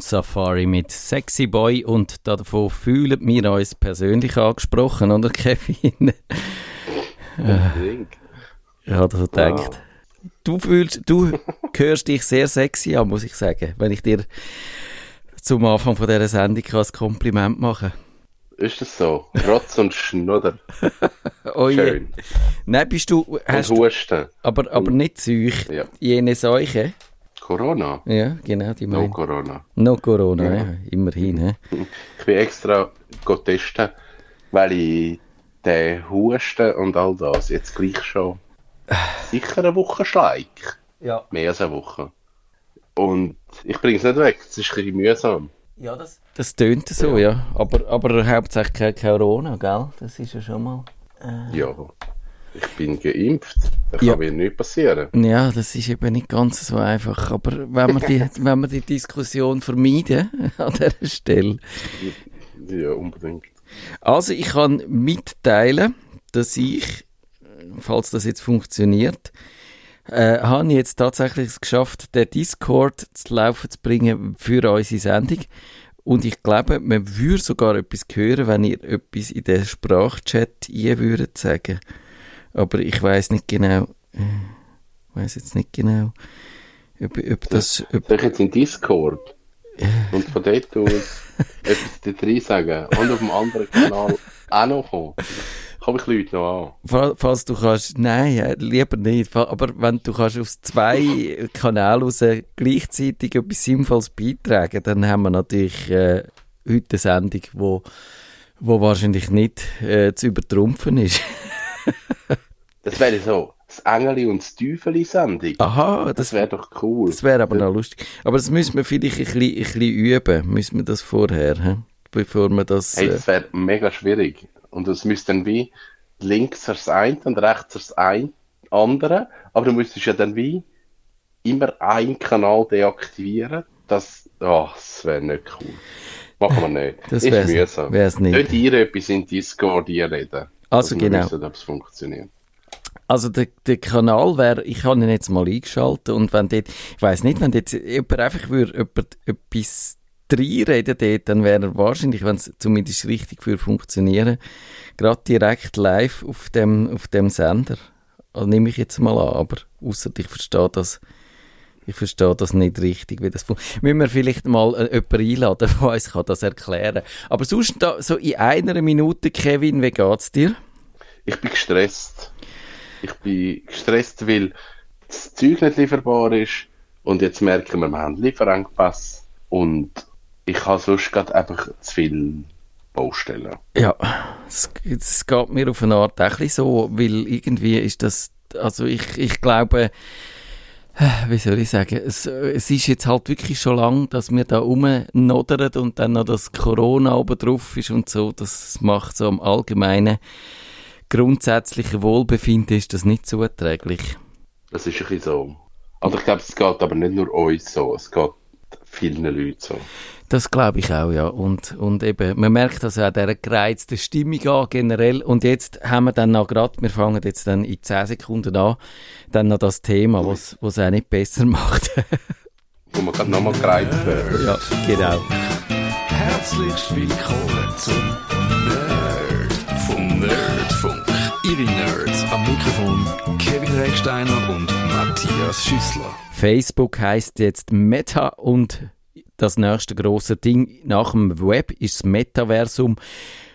Safari mit Sexy Boy und davon fühlen wir uns persönlich angesprochen, oder Kevin? Unbedingt. Ich habe so gedacht. Du fühlst, du hörst dich sehr sexy an, muss ich sagen, wenn ich dir zum Anfang von dieser Sendung ein Kompliment machen Ist das so? Rotz und Schnudder. oh je. Schön. Nein, bist du, hast und du, Husten. aber, aber nicht Seuch, Ja. jene Seuche. Corona? Ja, genau, die No Corona. No Corona, ja. immerhin. He? Ich bin extra go testen, weil ich den Husten und all das jetzt gleich schon sicher eine Woche schleik. Ja. Mehr als eine Woche. Und ich bringe es nicht weg. Es ist ein bisschen mühsam. Ja, das, das tönt so, ja. Aber, aber hauptsächlich kein Corona, gell? Das ist ja schon mal... Ja. Ich bin geimpft. Da Ja. kann mir nichts passieren. Ja, das ist eben nicht ganz so einfach. Aber wenn wir die, wenn wir die Diskussion vermeiden an dieser Stelle. Ja, unbedingt. Also, ich kann mitteilen, dass ich, falls das jetzt funktioniert, äh, habe ich jetzt tatsächlich es geschafft, den Discord zu laufen zu bringen für unsere Sendung. Und ich glaube, man würde sogar etwas hören, wenn ihr etwas in den Sprachchat ein würdet sagen. Aber ich weiß nicht genau, äh, weiß jetzt nicht genau, ob, ob das, ob, Soll ich jetzt in Discord und von dort aus etwas da drin sagen und auf dem anderen Kanal auch noch kommen? Komme ich Leute noch an? Fa- Falls du kannst, nein, äh, lieber nicht. Aber wenn du kannst aus zwei Kanälen raus gleichzeitig etwas Sinnvolles beitragen, dann haben wir natürlich äh, heute eine Sendung, wo, wo wahrscheinlich nicht äh, zu übertrumpfen ist. Das wäre so, das Engeli und das Teufeli-Sendung. Aha, Das das, wäre doch cool. das wäre aber noch lustig. Aber das müssen wir vielleicht ein bisschen, ein bisschen üben, müssen wir das vorher, hä? bevor wir das... Hey, Äh, das wäre mega schwierig. Und es müsste dann wie links das eine und rechts das ein andere. Aber du müsstest ja dann wie immer einen Kanal deaktivieren. Das, oh, das wäre nicht cool. Machen wir nicht. Das ist mühsam. wär's nicht. Nicht ihr etwas in Discord reden. Also wir genau. Wissen, ob es funktioniert. Also der, der Kanal wäre, ich habe ihn jetzt mal eingeschaltet und wenn dort, ich weiß nicht, wenn dort jemand einfach würde, jemand etwas reinreden dort, dann wäre er wahrscheinlich, wenn es zumindest richtig für funktionieren, gerade direkt live auf dem, auf dem Sender. Also nehme ich jetzt mal an, aber außer ich verstehe das, ich verstehe das nicht richtig, wie das funktioniert. Müssen wir vielleicht mal äh, jemanden einladen, der uns kann das erklären kann. Aber sonst da, so in einer Minute, Kevin, wie geht's dir? Ich bin gestresst. Ich bin gestresst, weil das Zeug nicht lieferbar ist. Und jetzt merken wir, wir haben Lieferengpass. Und ich habe sonst gerade einfach zu viel Baustellen. Ja, es, geht mir auf eine Art auch so, weil irgendwie ist das, also ich, ich glaube, äh, wie soll ich sagen, es, es ist jetzt halt wirklich schon lang, dass wir da rumnodern und dann noch das Corona oben drauf ist und so, das macht so am allgemeinen grundsätzlichen Wohlbefinden ist das nicht so erträglich. Das ist ein bisschen so. Also ich glaube, es geht aber nicht nur uns so, es geht vielen Leuten so. Das glaube ich auch, ja. Und, und eben, man merkt also auch dieser gereizten Stimmung an, generell. Und jetzt haben wir dann noch gerade, wir fangen jetzt dann in 10 Sekunden an, dann noch das Thema, was was auch nicht besser macht. Wo wir gerade nochmal gereizt werden. ja, genau. Herzlich willkommen zum Nerd vom Nerdfunk. Ihre Nerds am Mikrofon Kevin Recksteiner und Matthias Schüssler. Facebook heißt jetzt Meta und das nächste große Ding nach dem Web ist das Metaversum,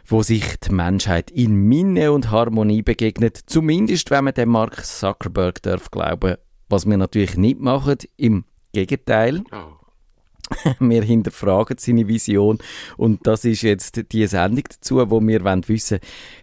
wo sich die Menschheit in Minne und Harmonie begegnet. Zumindest, wenn man dem Mark Zuckerberg darf glauben, was wir natürlich nicht machen. Im Gegenteil. Oh. wir hinterfragen seine Vision und das ist jetzt die Sendung dazu, wo wir wollen wissen,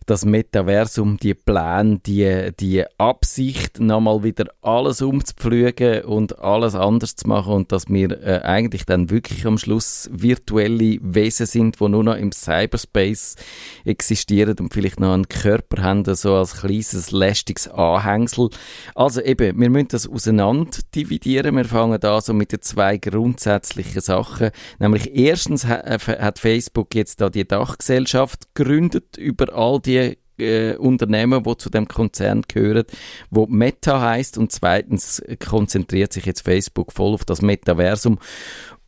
das Metaversum, die Pläne, die, die Absicht, nochmal wieder alles umzupflügen und alles anders zu machen und dass wir äh, eigentlich dann wirklich am Schluss virtuelle Wesen sind, die nur noch im Cyberspace existieren und vielleicht noch einen Körper haben, so als kleines, lästiges Anhängsel. Also eben, wir müssen das auseinander dividieren. Wir fangen an so mit den zwei grundsätzlichen Sachen. Nämlich erstens äh, hat Facebook jetzt da die Dachgesellschaft gegründet über all die äh, Unternehmen, die zu dem Konzern gehören, wo Meta heißt und zweitens konzentriert sich jetzt Facebook voll auf das Metaversum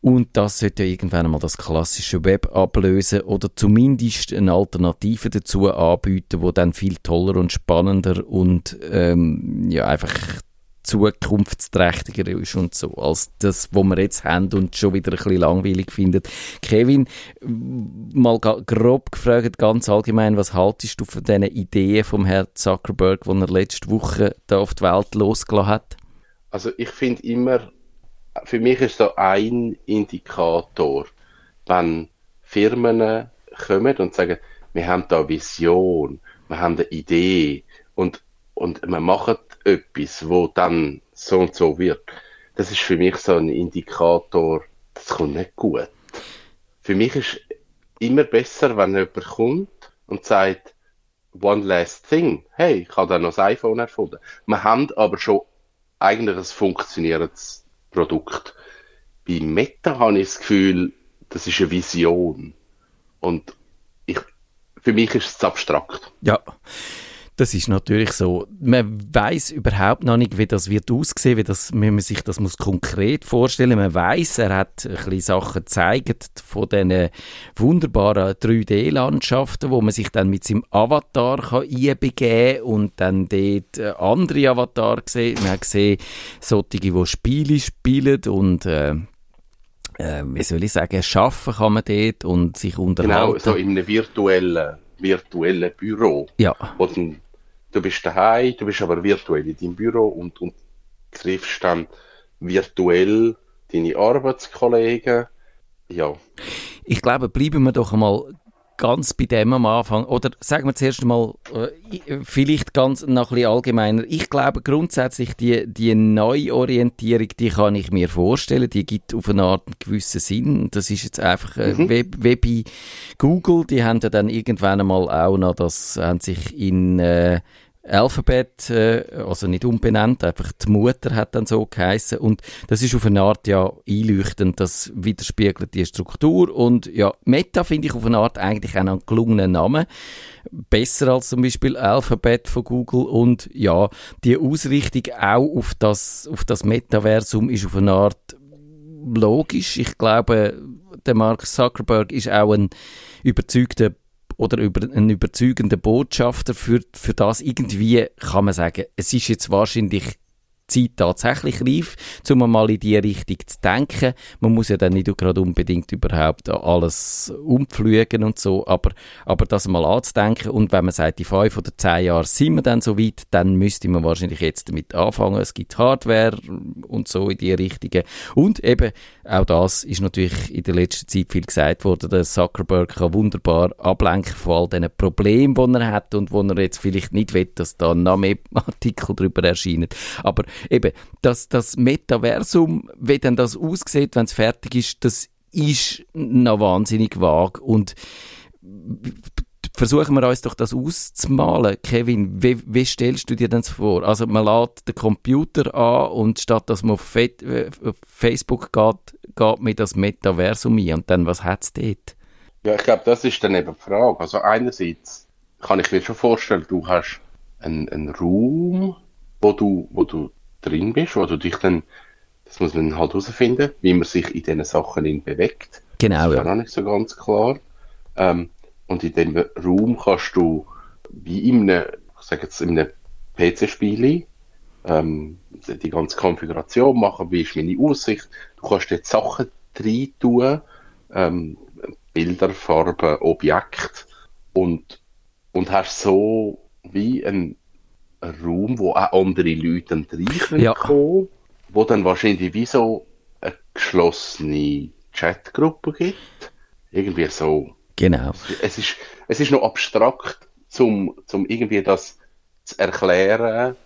und das sollte ja irgendwann mal das klassische Web ablösen oder zumindest eine Alternative dazu anbieten, wo dann viel toller und spannender und ähm, ja einfach zukunftsträchtiger ist und so, als das, was wir jetzt haben und schon wieder ein bisschen langweilig findet. Kevin, mal grob gefragt, ganz allgemein, was haltest du von diesen Ideen vom Herrn Zuckerberg, die er letzte Woche da auf die Welt losgelassen hat? Also ich finde immer, für mich ist da ein Indikator, wenn Firmen kommen und sagen, wir haben da eine Vision, wir haben eine Idee und, und wir machen etwas, wo dann so und so wird. Das ist für mich so ein Indikator, das kommt nicht gut. Für mich ist immer besser, wenn jemand kommt und sagt, one last thing. Hey, ich habe da noch das iPhone erfunden. Wir haben aber schon eigentlich ein funktionierendes Produkt. Bei Meta habe ich das Gefühl, das ist eine Vision. Und ich, für mich ist es abstrakt. Ja. Das ist natürlich so. Man weiß überhaupt noch nicht, wie das wird aussehen, wie, das, wie man sich das muss konkret vorstellen. Man weiß, er hat ein bisschen Sachen gezeigt von diesen wunderbaren 3D-Landschaften, wo man sich dann mit seinem Avatar kann einbegeben und dann dort äh, andere Avatar sieht. Man hat gesehen, solche, die Spiele spielen und äh, äh, wie soll ich sagen, schaffen kann man dort und sich unterhalten. Genau, so in einem virtuellen virtuellen Büro. Ja. Wo dann du bist daheim, du bist aber virtuell in deinem Büro und, und triffst dann virtuell deine Arbeitskollegen. Ja. Ich glaube, bleiben wir doch einmal ganz bei dem am Anfang. Oder sagen wir zuerst einmal, äh, vielleicht ganz noch ein bisschen allgemeiner. Ich glaube grundsätzlich, die, die Neuorientierung, die kann ich mir vorstellen, die gibt auf eine Art einen gewissen Sinn. Das ist jetzt einfach äh, mhm. wie, wie bei Google, die haben ja dann irgendwann einmal auch noch, das haben sich in... Äh, Alphabet, äh, also nicht umbenannt, einfach die Mutter hat dann so geheißen und das ist auf eine Art ja einleuchtend, das widerspiegelt die Struktur. Und ja, Meta finde ich auf eine Art eigentlich auch einen gelungenen Namen, besser als zum Beispiel Alphabet von Google. Und ja, die Ausrichtung auch auf das, auf das Metaversum ist auf eine Art logisch. Ich glaube, der Mark Zuckerberg ist auch ein überzeugter oder über einen überzeugenden Botschafter für, für das irgendwie kann man sagen, es ist jetzt wahrscheinlich Zeit tatsächlich reif, um mal in die Richtung zu denken. Man muss ja dann nicht gerade unbedingt überhaupt alles umpflügen und so, aber, aber das mal anzudenken und wenn man sagt, in fünf oder zehn Jahren sind wir dann so weit, dann müsste man wahrscheinlich jetzt damit anfangen. Es gibt Hardware und so in die Richtung. Und eben, auch das ist natürlich in der letzten Zeit viel gesagt worden, der Zuckerberg kann wunderbar ablenken von all diesen Problemen, die er hat und wo er jetzt vielleicht nicht will, dass da noch mehr Artikel darüber erscheinen. Aber eben, dass das Metaversum, wie denn das aussieht, wenn es fertig ist, das ist noch wahnsinnig vage und versuchen wir uns doch das auszumalen. Kevin, wie, wie stellst du dir das vor? Also man lädt den Computer an und statt dass man auf, Fe äh, auf Facebook geht, geht man das Metaversum ein und dann, was hat es dort? Ja, ich glaube, das ist dann eben die Frage. Also einerseits kann ich mir schon vorstellen, du hast einen, einen Raum, wo du, wo du drin bist, wo du dich dann, das muss man halt herausfinden, wie man sich in diesen Sachen bewegt. Genau, das ist ja. auch nicht so ganz klar. Ähm, und in dem Raum kannst du, wie in einem, ich sage jetzt, in einem PC-Spiel, ähm, die ganze Konfiguration machen, wie ist meine Aussicht. Du kannst jetzt Sachen rein tun, ähm, Bilder, Farben, Objekte und, und hast so wie ein Raum, wo auch andere Leute reinkommen ja. wo dann wahrscheinlich wie so eine geschlossene Chatgruppe gibt. Irgendwie so. Genau. Es ist, es ist noch abstrakt, zum, zum irgendwie das zu erklären,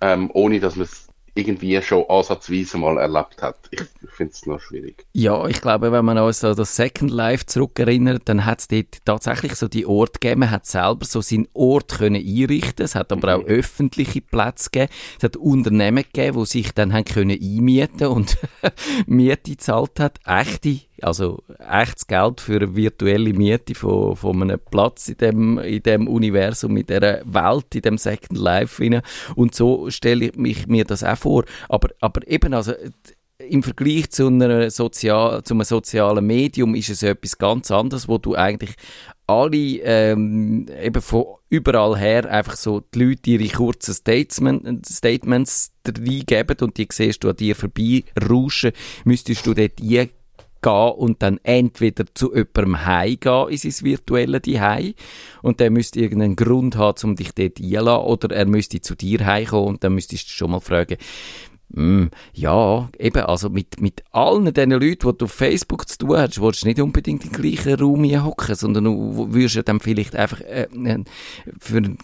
ähm, ohne dass man es irgendwie schon ansatzweise mal erlebt hat. Ich, finde es noch schwierig. Ja, ich glaube, wenn man uns an das Second Life zurückerinnert, dann hat es dort tatsächlich so die Ort gegeben. Man hat selber so seinen Ort können einrichten. Es hat aber auch mhm. öffentliche Plätze gegeben. Es hat Unternehmen gegeben, die sich dann haben können einmieten und Miete gezahlt hat. Echte also echtes Geld für eine virtuelle Miete von, von einem Platz in dem, in dem Universum, in dieser Welt, in dem Second Life rein. Und so stelle ich mich, mir das auch vor. Aber, aber eben, also, im Vergleich zu, einer Sozial zu einem sozialen Medium ist es etwas ganz anderes, wo du eigentlich alle ähm, eben von überall her einfach so die Leute ihre kurzen Statement, Statements reingeben und die siehst du an dir vorbei rauschen, müsstest du dort gehen und dann entweder zu jemandem heimgehen in sein virtuelle Heim und der müsste irgendeinen Grund haben, um dich dort einzulassen oder er müsste zu dir heimkommen und dann müsstest du schon mal fragen, Mm, ja, eben, also mit, mit allen diesen Leuten, die du auf Facebook zu tun hast, willst du nicht unbedingt im gleichen Raum hocken, sondern du würdest ja dann vielleicht einfach äh, äh, für einen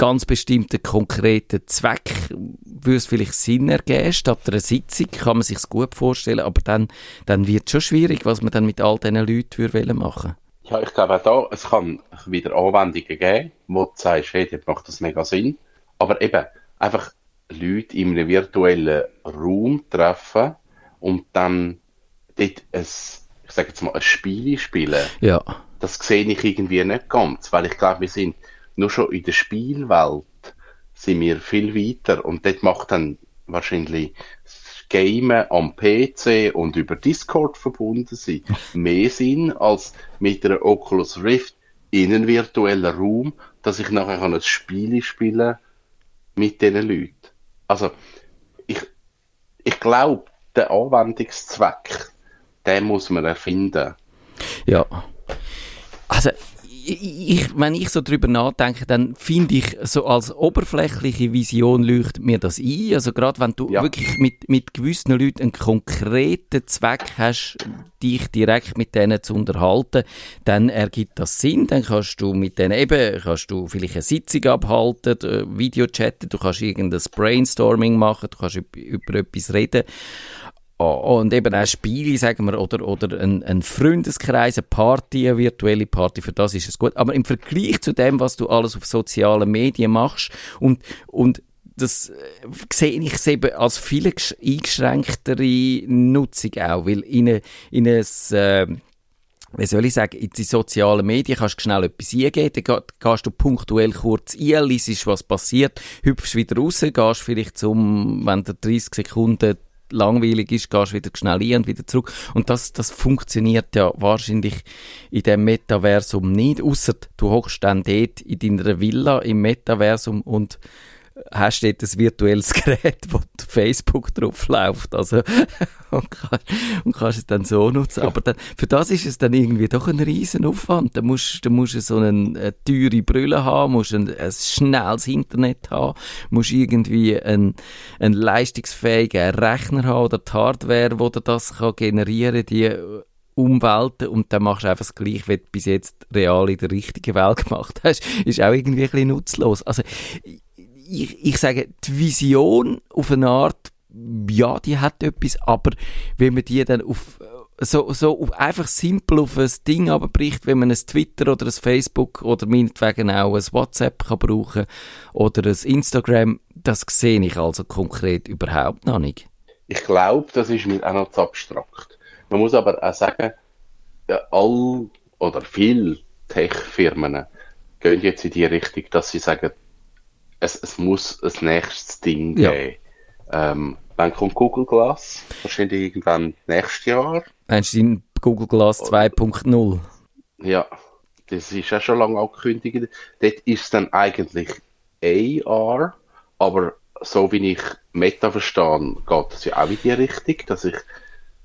ganz bestimmten konkreten Zweck würde es vielleicht Sinn ergeben, statt einer Sitzung kann man sich gut vorstellen, aber dann, dann wird es schon schwierig, was man dann mit all diesen Leuten würde machen Ja, ich glaube auch da, es kann wieder Anwendungen geben, wo du sagst, hey, dort macht das mega Sinn, aber eben, einfach Leute in einem virtuellen Raum treffen und dann dort ein, ich sage jetzt mal, ein Spiel spielen. Ja. Das sehe ich irgendwie nicht ganz, weil ich glaube, wir sind nur schon in der Spielwelt sind wir viel weiter und dort macht dann wahrscheinlich das Gamen am PC und über Discord verbunden sein mehr Sinn als mit einer Oculus Rift in einem virtuellen Raum, dass ich nachher ein Spiel spielen mit diesen Leuten. Also, ich, ich glaube, der Anwendungszweck, den muss man erfinden. Ja. Also, ich, wenn ich so drüber nachdenke, dann finde ich, so als oberflächliche Vision leuchtet mir das ein. Also gerade wenn du ja. wirklich mit, mit gewissen Leuten einen konkreten Zweck hast, dich direkt mit denen zu unterhalten, dann ergibt das Sinn. Dann kannst du mit denen eben, kannst du vielleicht eine Sitzung abhalten, äh, Video chatten, du kannst irgendein Brainstorming machen, du kannst über, über etwas reden. Und eben auch Spiele, sagen wir, oder, oder ein, ein Freundeskreis, eine Party, eine virtuelle Party, für das ist es gut. Aber im Vergleich zu dem, was du alles auf sozialen Medien machst und, und das äh, sehe ich eben als viel eingeschränktere Nutzung auch, weil in, in ein, äh, wie soll ich sagen, in die sozialen Medien kannst du schnell etwas eingeben, dann gehst du punktuell kurz ein, liest, was passiert, hüpfst wieder raus, gehst vielleicht zum, wenn du 30 Sekunden langweilig ist, gehst wieder schnell ein und wieder zurück. Und das, das funktioniert ja wahrscheinlich in dem Metaversum nicht, außer du hockst dann dort in deiner Villa im Metaversum und hast dort ein virtuelles Gerät, wo Facebook drauf läuft, also und, kann, und kannst es dann so nutzen. Aber dann, für das ist es dann irgendwie doch ein riesen Aufwand. Da musst, da musst du so eine, eine teure Brille haben, musst ein, ein schnelles Internet haben, musst irgendwie einen, einen leistungsfähigen Rechner haben oder die Hardware, wo dir das kann generieren, die Umwelten und dann machst du einfach das Gleiche, wie du bis jetzt real in der richtigen Welt gemacht hast. Ist auch irgendwie ein bisschen nutzlos. Also, ich, ich sage, die Vision auf eine Art, ja, die hat etwas, aber wenn man die dann auf so, so einfach simpel auf ein Ding abbricht, wenn man ein Twitter oder ein Facebook oder meinetwegen auch ein WhatsApp kann brauchen oder ein Instagram, das sehe ich also konkret überhaupt noch nicht. Ich glaube, das ist mir auch noch zu abstrakt. Man muss aber auch sagen, all oder viele Tech-Firmen gehen jetzt in die Richtung, dass sie sagen, es, es muss ein nächstes Ding ja. geben. Ähm, wann kommt Google Glass? Wahrscheinlich irgendwann nächstes Jahr. Meinst du Google Glass 2.0? Ja, das ist ja schon lange angekündigt. Dort ist es dann eigentlich AR, aber so wie ich Meta verstehe, geht es ja auch in die Richtung, dass ich,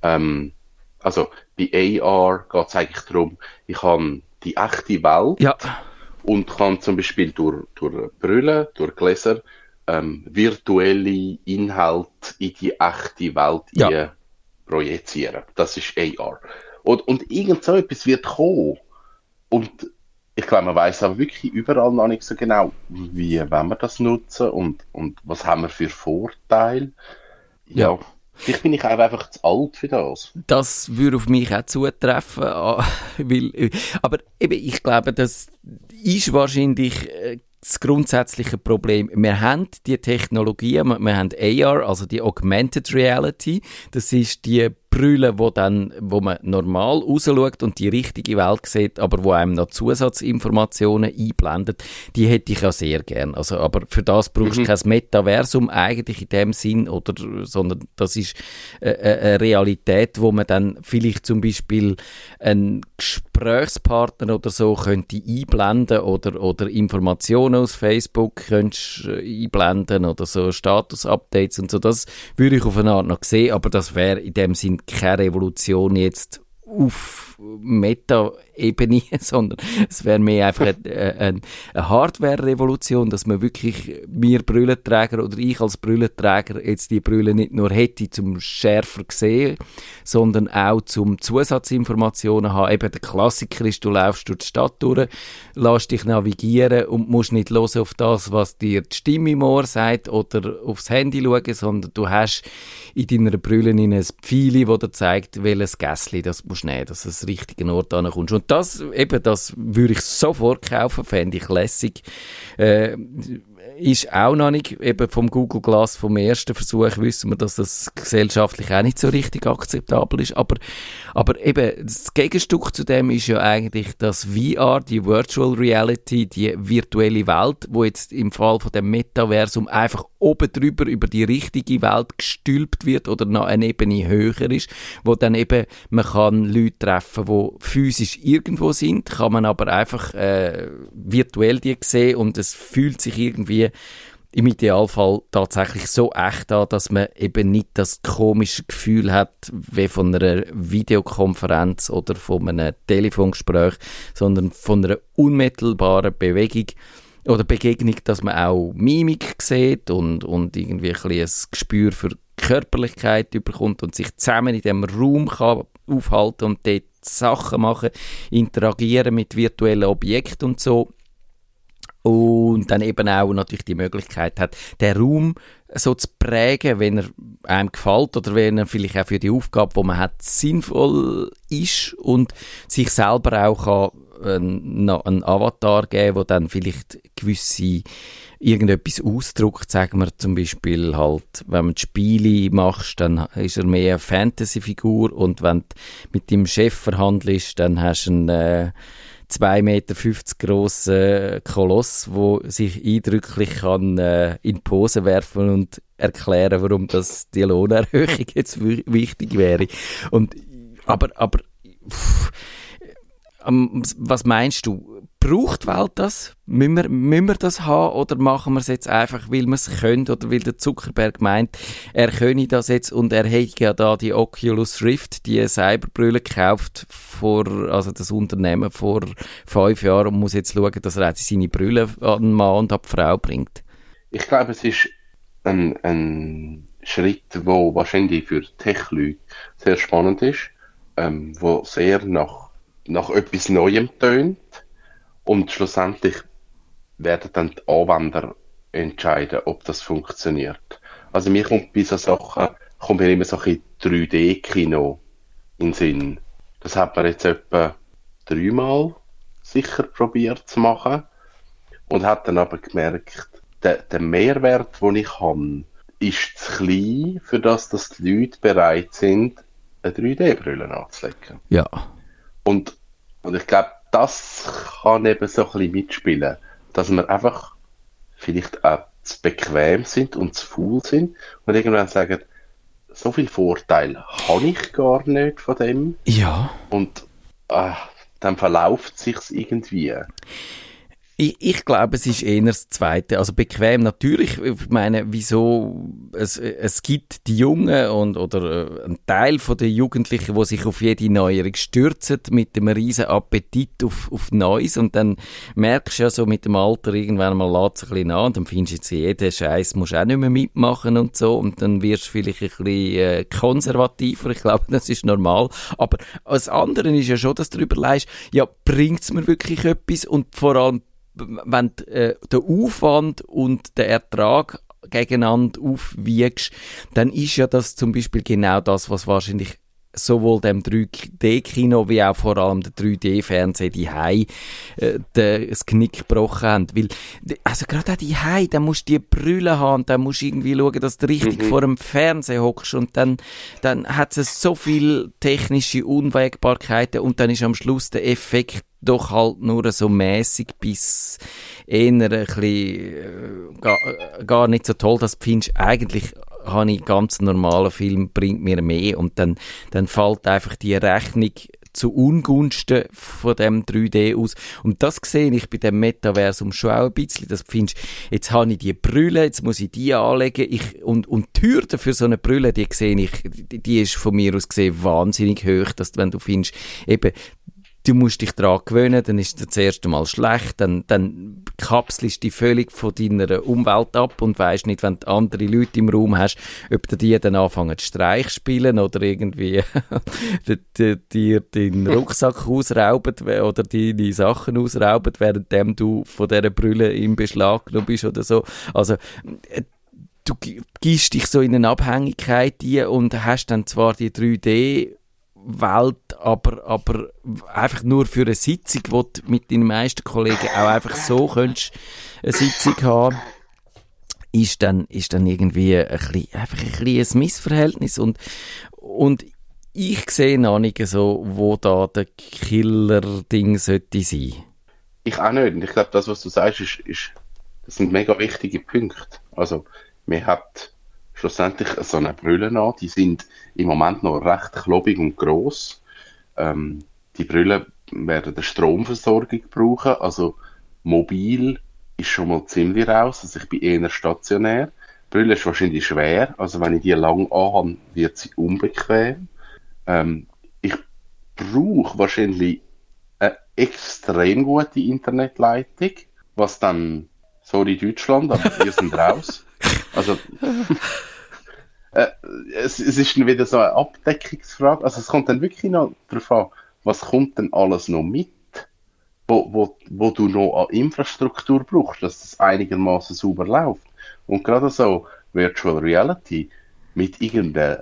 ähm, also bei AR geht es eigentlich darum, ich habe die echte Welt ja und kann zum Beispiel durch, durch Brille, durch Gläser ähm, virtuelle Inhalte in die echte Welt ja. projizieren. Das ist AR. Und, und irgend so etwas wird kommen. Und ich glaube, man weiß aber wirklich überall noch nicht so genau, wie wollen wir das nutzen und, und was haben wir für Vorteile. ja. ja. Vielleicht bin ich auch einfach zu alt für das. Das würde auf mich auch zutreffen. Ah, weil, aber eben, ich glaube, das ist wahrscheinlich äh, das grundsätzliche Problem. Wir haben die Technologie, wir haben AR, also die Augmented Reality. Das ist die Brille, wo dann, wo man normal rausschaut und die richtige Welt sieht, aber wo einem noch Zusatzinformationen einblendet, die hätte ich ja sehr gern. Also, aber für das brauchst du mhm. kein Metaversum eigentlich in dem Sinn, oder, sondern das ist äh, äh, eine Realität, wo man dann vielleicht zum Beispiel einen Gesprächspartner oder so könnte einblenden oder, oder Informationen aus Facebook könntest äh, einblenden oder so Status-Updates und so. Das würde ich auf eine Art noch sehen, aber das wäre in dem Sinn keine Revolution jetzt auf Meta-Ebene, sondern es wäre mehr einfach eine, eine, eine Hardware-Revolution, dass man wirklich, wir Brüllenträger oder ich als Brüllenträger jetzt die Brille nicht nur hätte zum schärfer sehen, sondern auch zum Zusatzinformationen haben. Eben der Klassiker ist, du laufst durch die Stadt durch, lässt dich navigieren und musst nicht los auf das, was dir die Stimme im Ohr sagt oder aufs Handy schauen, sondern du hast in deiner Brille ein Pfeil, das dir zeigt, welches Gässli das musst nehmen, dass du das richtigen Ort ankommst. Und das, eben, das würde ich sofort kaufen, fände ich lässig. Äh, ist auch noch nicht, eben vom Google Glass, vom ersten Versuch, wissen wir, dass das gesellschaftlich auch nicht so richtig akzeptabel ist. Aber, aber eben, das Gegenstück zu dem ist ja eigentlich das VR, die Virtual Reality, die virtuelle Welt, wo jetzt im Fall von dem Metaversum einfach oben drüber über die richtige Welt gestülpt wird oder noch eine Ebene höher ist, wo dann eben man kann Leute treffen, wo physisch irgendwo sind, kann man aber einfach äh, virtuell die sehen und es fühlt sich irgendwie im Idealfall tatsächlich so echt an, dass man eben nicht das komische Gefühl hat, wie von einer Videokonferenz oder von einem Telefongespräch, sondern von einer unmittelbaren Bewegung oder Begegnung, dass man auch Mimik sieht und, und irgendwie ein, ein Gespür für Körperlichkeit bekommt und sich zusammen in dem Raum kann aufhalten und dort Sachen machen, interagieren mit virtuellen Objekten und so. Und dann eben auch natürlich die Möglichkeit hat, den Raum so zu prägen, wenn er einem gefällt oder wenn er vielleicht auch für die Aufgabe, die man hat, sinnvoll ist und sich selber auch kann, äh, einen Avatar geben, der dann vielleicht gewisse irgendetwas ausdruckt, sagen wir zum Beispiel halt, wenn man Spiele machst, dann ist er mehr eine Fantasy-Figur und wenn du mit dem Chef verhandelst, dann hast du einen äh, 2,50 Meter grossen Koloss, wo sich eindrücklich kann, äh, in Pose werfen und erklären, warum das die Lohnerhöhung jetzt wichtig wäre. Und, aber, aber, pff, was meinst du? Braucht die Welt das? Müssen wir, müssen wir das haben oder machen wir es jetzt einfach, weil wir es können oder weil der Zuckerberg meint, er könne das jetzt und er hätte ja da die Oculus Rift, die Cyberbrille gekauft vor, also das Unternehmen vor fünf Jahren und muss jetzt schauen, dass er jetzt seine Brille an den Mann und an die Frau bringt. Ich glaube, es ist ein, ein Schritt, der wahrscheinlich für Tech-Leute sehr spannend ist, ähm, wo sehr nach, nach etwas Neuem tönt und schlussendlich werden dann die Anwender entscheiden, ob das funktioniert. Also mir kommt bei so Sachen, kommt mir immer so ein 3D-Kino in den Sinn. Das hat man jetzt etwa dreimal sicher probiert zu machen und hat dann aber gemerkt, der, der Mehrwert, den ich habe, ist zu klein, für das, dass die Leute bereit sind, eine 3D-Brille anzulegen. Ja. Und, und ich glaube, das kann eben so ein bisschen mitspielen, dass wir einfach vielleicht auch zu bequem sind und zu faul sind und irgendwann sagen, so viel Vorteil habe ich gar nicht von dem. Ja. Und äh, dann verlauft sich's irgendwie. Ich, ich glaube, es ist eher das Zweite. Also bequem natürlich. Ich meine, wieso? Es, es gibt die Jungen und, oder äh, ein Teil von den Jugendlichen, wo sich auf jede Neuerung stürzen mit dem riesen Appetit auf, auf Neues und dann merkst du ja so mit dem Alter irgendwann mal lässt ein bisschen an und dann findest du jetzt jeden Scheiß musst auch nicht mehr mitmachen und so und dann wirst du vielleicht ein bisschen äh, konservativer. Ich glaube, das ist normal. Aber das andere ist ja schon, dass du darüber leist, ja, bringt es mir wirklich etwas und vor allem wenn äh, den Aufwand und den Ertrag gegeneinander aufwiegst, dann ist ja das zum Beispiel genau das, was wahrscheinlich sowohl dem 3D-Kino wie auch vor allem der 3D-Fernsehen die Hai äh, das Knick gebrochen haben. Weil, also gerade auch die Hai, da musst du die Brille haben, da musst du irgendwie schauen, dass du richtig mhm. vor dem Fernseher hockst und dann, dann hat es so viel technische Unwägbarkeiten und dann ist am Schluss der Effekt doch halt nur so mäßig bis eher ein bisschen, äh, gar, äh, gar nicht so toll. Das findest du eigentlich habe ich ganz normalen Film, bringt mir mehr und dann, dann fällt einfach die Rechnung zu Ungunsten von dem 3D aus. Und das sehe ich bei dem Metaversum schon auch ein bisschen. Das findest, jetzt habe ich die Brille, jetzt muss ich die anlegen. Ich, und, und die Hürde für so eine Brille, die sehe ich, die, die ist von mir aus gesehen wahnsinnig hoch, dass wenn du findest, eben, du musst dich daran gewöhnen, dann ist das erste Mal schlecht, dann, dann kapselst du dich völlig von deiner Umwelt ab und weißt nicht, wenn du andere Leute im Raum hast, ob die dann anfangen zu Streich spielen oder irgendwie dir deinen Rucksack ausrauben oder deine Sachen ausrauben, während du von dieser Brille im Beschlag genommen bist oder so. Also, äh, du gibst dich so in eine Abhängigkeit ein und hast dann zwar die 3D Welt, aber, aber einfach nur für eine Sitzung, wo du mit deinen meisten Kollegen auch einfach so könntest eine Sitzung haben, ist dann, ist dann irgendwie ein bisschen, einfach ein, ein Missverhältnis und, und ich sehe noch nicht so, wo da der Killer-Ding sollte sein. Ich auch nicht. Und ich glaube, das, was du sagst, ist, ist, das sind mega wichtige Punkte. Also, man hat schlussendlich so eine Brille an. Die sind im Moment noch recht klobig und gross. Ähm, die Brille werden eine Stromversorgung brauchen, also mobil ist schon mal ziemlich raus, also ich bin eher stationär. Die Brille ist wahrscheinlich schwer, also wenn ich die lang anhabe, wird sie unbequem. Ähm, ich brauche wahrscheinlich eine extrem gute Internetleitung, was dann, sorry Deutschland, aber wir sind raus. Also, äh, es, es ist dann wieder so eine Abdeckungsfrage. Also es kommt dann wirklich noch darauf an, was kommt denn alles noch mit, wo, wo, wo du noch an Infrastruktur brauchst, dass das einigermaßen sauber läuft. Und gerade so Virtual Reality mit irgendeinem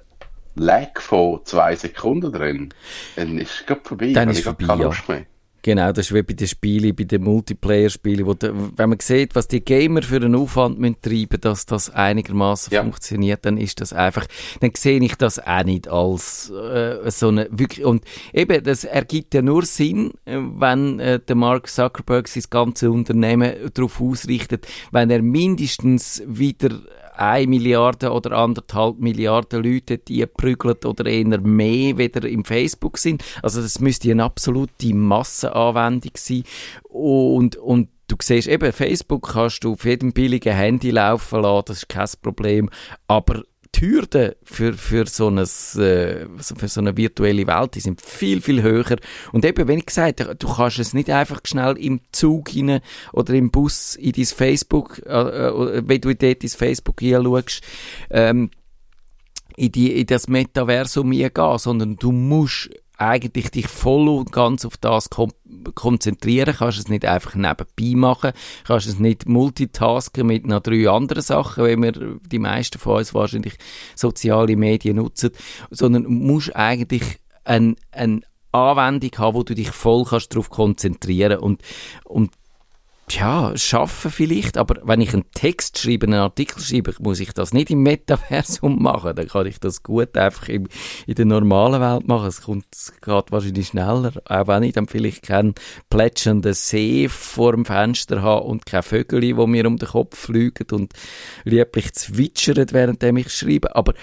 Lag von zwei Sekunden drin, dann ist es vorbei. Dann ist vorbei, keine Lust mehr. Genau, das ist wie bei den Spielen, bei den Multiplayer-Spielen, wo de, wenn man sieht, was die Gamer für einen Aufwand müssen treiben, dass das einigermaßen ja. funktioniert, dann ist das einfach, dann sehe ich das auch nicht als äh, so eine wirklich und eben, das ergibt ja nur Sinn, äh, wenn äh, der Mark Zuckerberg sein ganze Unternehmen darauf ausrichtet, wenn er mindestens wieder eine Milliarde oder anderthalb Milliarden Leute, die prügeln oder eher mehr wieder im Facebook sind. Also das müsste eine absolute Massenanwendung sein. Und, und du siehst eben, Facebook kannst du auf jedem billigen Handy laufen lassen, das ist kein Problem. Aber die für, für, so eine, äh, für so eine virtuelle Welt, die sind viel, viel höher. Und eben, wenn ich gesagt du kannst es nicht einfach schnell im Zug hinein oder im Bus in dein Facebook, äh, äh, wenn du dort ins Facebook hinschaust, ähm, in, die, in das Metaversum gehen, sondern du musst eigentlich dich voll und ganz auf das konzentrieren, kannst es nicht einfach nebenbei machen, kannst es nicht multitasken mit noch drei anderen Sachen, wenn wir die meisten von uns wahrscheinlich soziale Medien nutzen, sondern musst eigentlich eine, eine Anwendung haben, wo du dich voll kannst darauf konzentrieren. Und, und ja, schaffen vielleicht, aber wenn ich einen Text schreibe, einen Artikel schreibe, muss ich das nicht im Metaversum machen. Dann kann ich das gut einfach im, in der normalen Welt machen. Es, kommt, es geht wahrscheinlich schneller, auch wenn ich dann vielleicht keinen plätschernden See vor dem Fenster habe und keine Vögel, die mir um den Kopf fliegen und lieblich zwitschern, während ich schreibe. Aber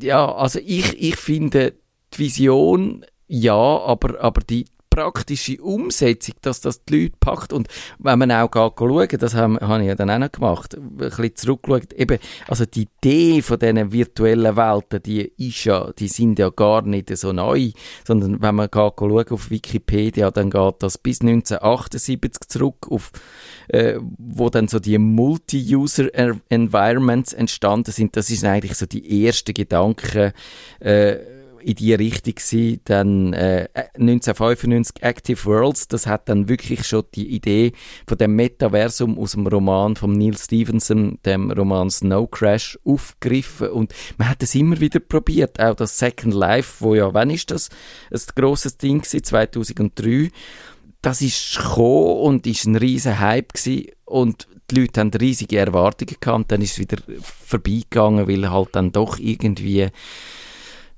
ja, also ich, ich finde die Vision ja, aber, aber die, praktische Umsetzung, dass das die Leute packt. Und wenn man auch schauen, das habe, ich ja dann auch noch gemacht, ein bisschen zurückgeschaut, eben, also die Idee von diesen virtuellen Welten, die ist ja, die sind ja gar nicht so neu, sondern wenn man schauen auf Wikipedia, dann geht das bis 1978 zurück auf, äh, wo dann so die Multi-User-Environments entstanden sind. Das ist eigentlich so die erste Gedanken, äh, in die Richtung gewesen. Dann äh, 1995 Active Worlds, das hat dann wirklich schon die Idee von dem Metaversum aus dem Roman von Neil Stevenson, dem Roman Snow Crash, aufgegriffen und man hat es immer wieder probiert. Auch das Second Life, wo ja, wann ist das? Ein grosses Ding gewesen, 2003 das ist gekommen und ist ein riesen Hype gewesen und die Leute haben riesige Erwartungen gehabt, dann ist es wieder vorbeigegangen, weil halt dann doch irgendwie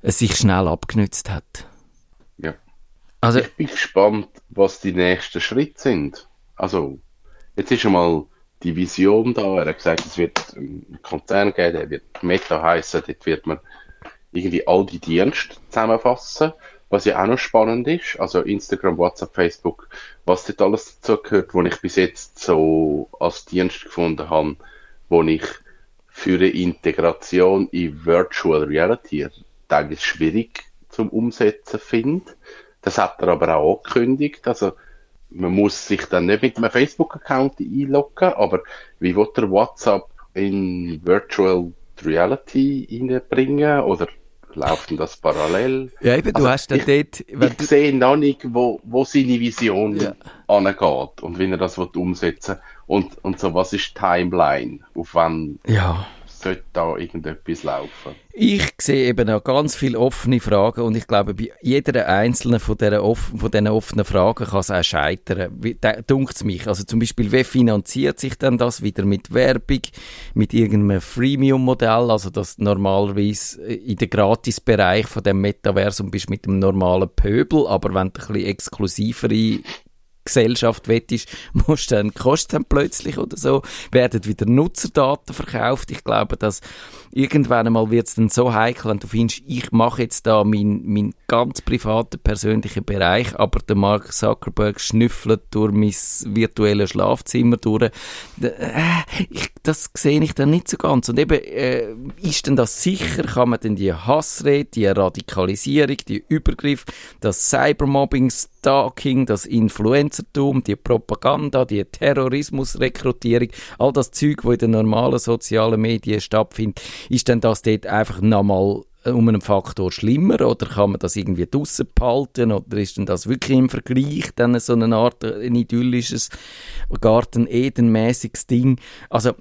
es sich schnell abgenützt hat. Ja. Also, ich bin gespannt, was die nächsten Schritte sind. Also, jetzt ist schon mal die Vision da. Er hat gesagt, es wird einen Konzern geben, der wird Meta heißen, dort wird man irgendwie all die Dienste zusammenfassen. Was ja auch noch spannend ist, also Instagram, WhatsApp, Facebook, was dort alles dazu gehört, wo ich bis jetzt so als Dienst gefunden habe, wo ich für eine Integration in Virtual Reality eigentlich schwierig zum Umsetzen finde. Das hat er aber auch angekündigt. Also, man muss sich dann nicht mit einem Facebook-Account einloggen, aber wie wird er WhatsApp in Virtual Reality reinbringen oder läuft denn das parallel? Ja, eben, du also, hast dann ich, dort... Ich sehe noch nicht, wo, wo seine Vision ja. angeht und wie er das umsetzen will. Und, und so, was ist die Timeline? Auf wann ja sollte da irgendetwas laufen? Ich sehe eben auch ganz viele offene Fragen und ich glaube, bei jeder einzelnen von, dieser off diesen offenen Fragen kann es auch scheitern. Dunkt es mich. Also zum Beispiel, wie finanziert sich denn das wieder mit Werbung, mit irgendeinem Freemium-Modell, also das normalerweise in der Gratisbereich von dem Metaversum bist mit dem normalen Pöbel, aber wenn du ein bisschen exklusivere Gesellschaft wettest, musst dann, kostet dann plötzlich oder so, werden wieder Nutzerdaten verkauft. Ich glaube, dass irgendwann einmal wird es dann so heikel, wenn du findest, ich mache jetzt da meinen mein ganz privaten, persönlichen Bereich, aber der Mark Zuckerberg schnüffelt durch mein virtuelles Schlafzimmer durch. Äh, ich, das sehe ich dann nicht so ganz. Und eben, äh, ist denn das sicher? Kann man denn die Hassrede, die Radikalisierung, die Übergriff, das Cybermobbing, Stalking, das Influencertum, die Propaganda, die Terrorismusrekrutierung, all das Zeug, wo in den normalen sozialen Medien stattfindet, ist denn das dort einfach nochmal äh, um einen Faktor schlimmer oder kann man das irgendwie draussen behalten oder ist denn das wirklich im Vergleich dann so eine Art äh, ein idyllisches Garten-Eden-mäßiges Ding? Also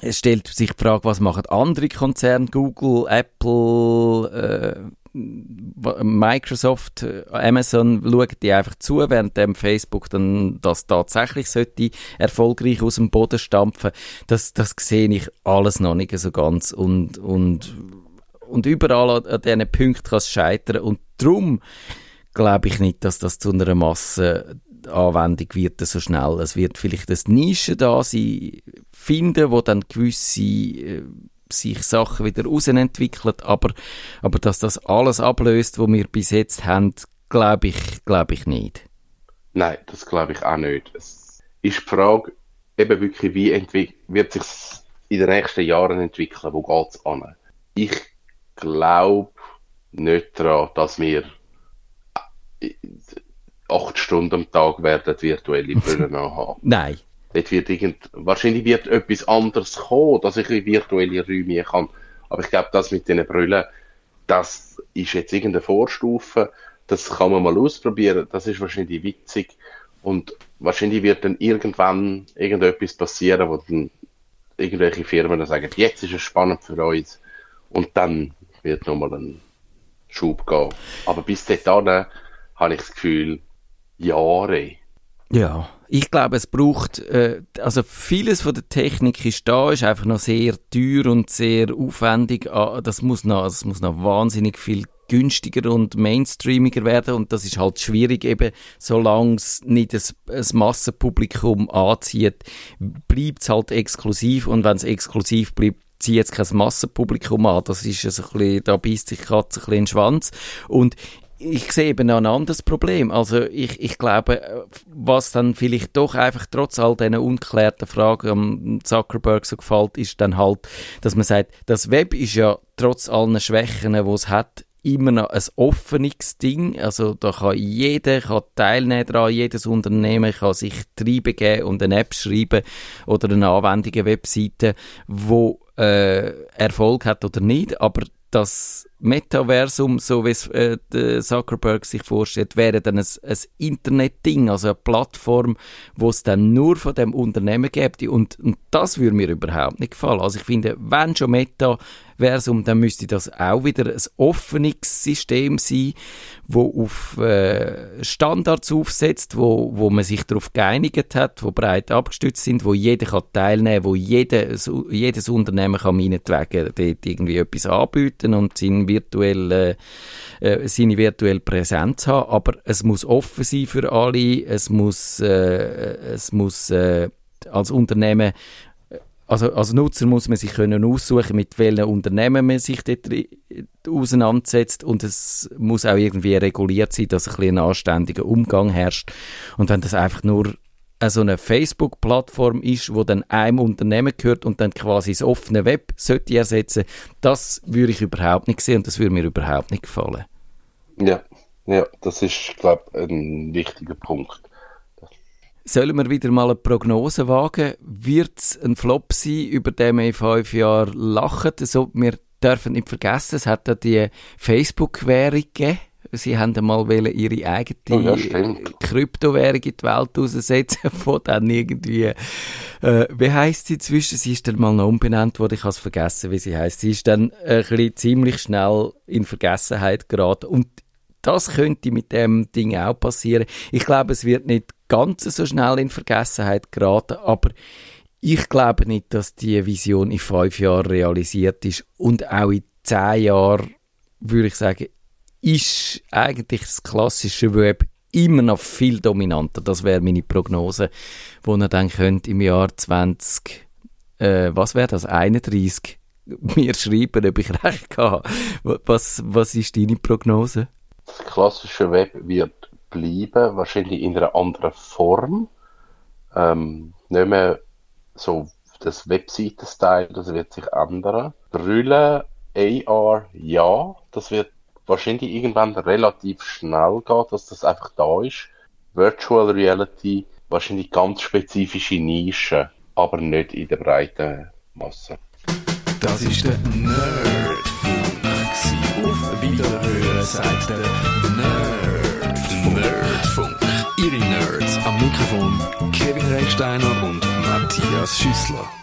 es stellt sich die Frage, was machen andere Konzerne, Google, Apple, äh, Microsoft, äh, Amazon schauen die einfach zu, während dem Facebook dann das tatsächlich sollte erfolgreich aus dem Boden stampfen. Das, das sehe ich alles noch nicht so ganz. Und, und, und überall an, an diesen Punkten kann es scheitern. Und darum glaube ich nicht, dass das zu einer Massenanwendung wird so schnell. Es wird vielleicht eine Nische da sein, finden, wo dann gewisse äh, sich Sachen wieder rausentwickelt, aber, aber dass das alles ablöst, was wir bis jetzt haben, glaube ich, glaube ich nicht. Nein, das glaube ich auch nicht. Es ist die Frage, eben wirklich, wie wird sich in den nächsten Jahren entwickeln, wo geht es an? Ich glaube nicht daran, dass wir äh, acht Stunden am Tag werden virtuelle Brillen haben. Nein. Dort wird irgend, wahrscheinlich wird etwas anderes kommen, dass ich in virtuelle Räume kann. Aber ich glaube, das mit den Brillen, das ist jetzt irgendeine Vorstufe. Das kann man mal ausprobieren. Das ist wahrscheinlich witzig. Und wahrscheinlich wird dann irgendwann irgendetwas passieren, wo dann irgendwelche Firmen dann sagen, jetzt ist es spannend für uns. Und dann wird nochmal ein Schub gehen. Aber bis dahin habe ich das Gefühl, Jahre. Ja, ich glaube, es braucht, äh, also vieles von der Technik ist da, ist einfach noch sehr teuer und sehr aufwendig. Ah, das muss noch, das muss noch wahnsinnig viel günstiger und mainstreamiger werden und das ist halt schwierig eben, solange es nicht ein, ein Massenpublikum anzieht, bleibt es halt exklusiv und wenn es exklusiv bleibt, zieht jetzt kein Massenpublikum an. Das ist ein bisschen, da beißt sich Katze ein bisschen in den Schwanz. Und ich sehe eben noch ein anderes Problem. Also ich, ich glaube, was dann vielleicht doch einfach trotz all diesen unklärten Fragen am Zuckerberg so gefällt, ist dann halt, dass man sagt, das Web ist ja trotz allen Schwächen, die es hat, immer noch ein offenes Ding. Also da kann jeder kann teilnehmen daran, jedes Unternehmen kann sich geben und eine App schreiben oder eine Anwendung, eine Webseite, wo äh, Erfolg hat oder nicht. Aber das Metaversum, so wie es äh, Zuckerberg sich vorstellt, wäre dann ein, ein Internetding, also eine Plattform, wo es dann nur von dem Unternehmen gibt. Und, und das würde mir überhaupt nicht gefallen. Also ich finde, wenn schon Metaversum, dann müsste das auch wieder ein offenes System sein, wo auf äh, Standards aufsetzt, wo, wo man sich darauf geeinigt hat, wo breit abgestützt sind, wo jeder kann teilnehmen, wo jeder, jedes Unternehmen kann meinetwegen dort irgendwie etwas anbieten und seinen virtuelle, äh, seine virtuelle Präsenz haben, aber es muss offen sein für alle, es muss, äh, es muss äh, als Unternehmen also als Nutzer muss man sich können aussuchen, mit welchen Unternehmen man sich dort auseinandersetzt und es muss auch irgendwie reguliert sein, dass ein, ein anständiger Umgang herrscht. Und wenn das einfach nur so eine Facebook-Plattform ist, wo dann einem Unternehmen gehört und dann quasi das offene Web sollte ersetzen, das würde ich überhaupt nicht sehen und das würde mir überhaupt nicht gefallen. Ja, ja, das ist, glaube ich, ein wichtiger Punkt. Sollen wir wieder mal eine Prognose wagen? Wird es ein Flop sein, über den wir in fünf Jahren lachen? Also, wir dürfen nicht vergessen, es hat ja die Facebook-Währung gegeben Sie haben einmal ihre eigene oh, ja, Kryptowährung in die Welt aussetzen, von dann irgendwie, äh, wie heisst sie inzwischen? Sie ist dann mal noch umbenannt worden, ich habe es vergessen, wie sie heißt. Sie ist dann ein bisschen ziemlich schnell in Vergessenheit geraten und das könnte mit dem Ding auch passieren. Ich glaube, es wird nicht ganz so schnell in Vergessenheit geraten, aber ich glaube nicht, dass die Vision in fünf Jahren realisiert ist und auch in zehn Jahren würde ich sagen, ist eigentlich das klassische Web immer noch viel dominanter. Das wäre meine Prognose, wo ihr dann könnt im Jahr 20, äh, was wäre das, 31, mir schreiben, ob ich recht habe. Was, was ist deine Prognose? Das klassische Web wird bleiben, wahrscheinlich in einer anderen Form. Ähm, nicht mehr so das Webseiten-Style, das wird sich ändern. Brüllen, AR, ja, das wird wahrscheinlich irgendwann relativ schnell geht, dass das einfach da ist. Virtual Reality, wahrscheinlich ganz spezifische Nischen, aber nicht in der breiten Masse. Das ist der Nerdfunk. Auf Wiederhören sagt der Nerd. Nerdfunk. Ihre Nerds am Mikrofon Kevin Recksteiner und Matthias Schüssler.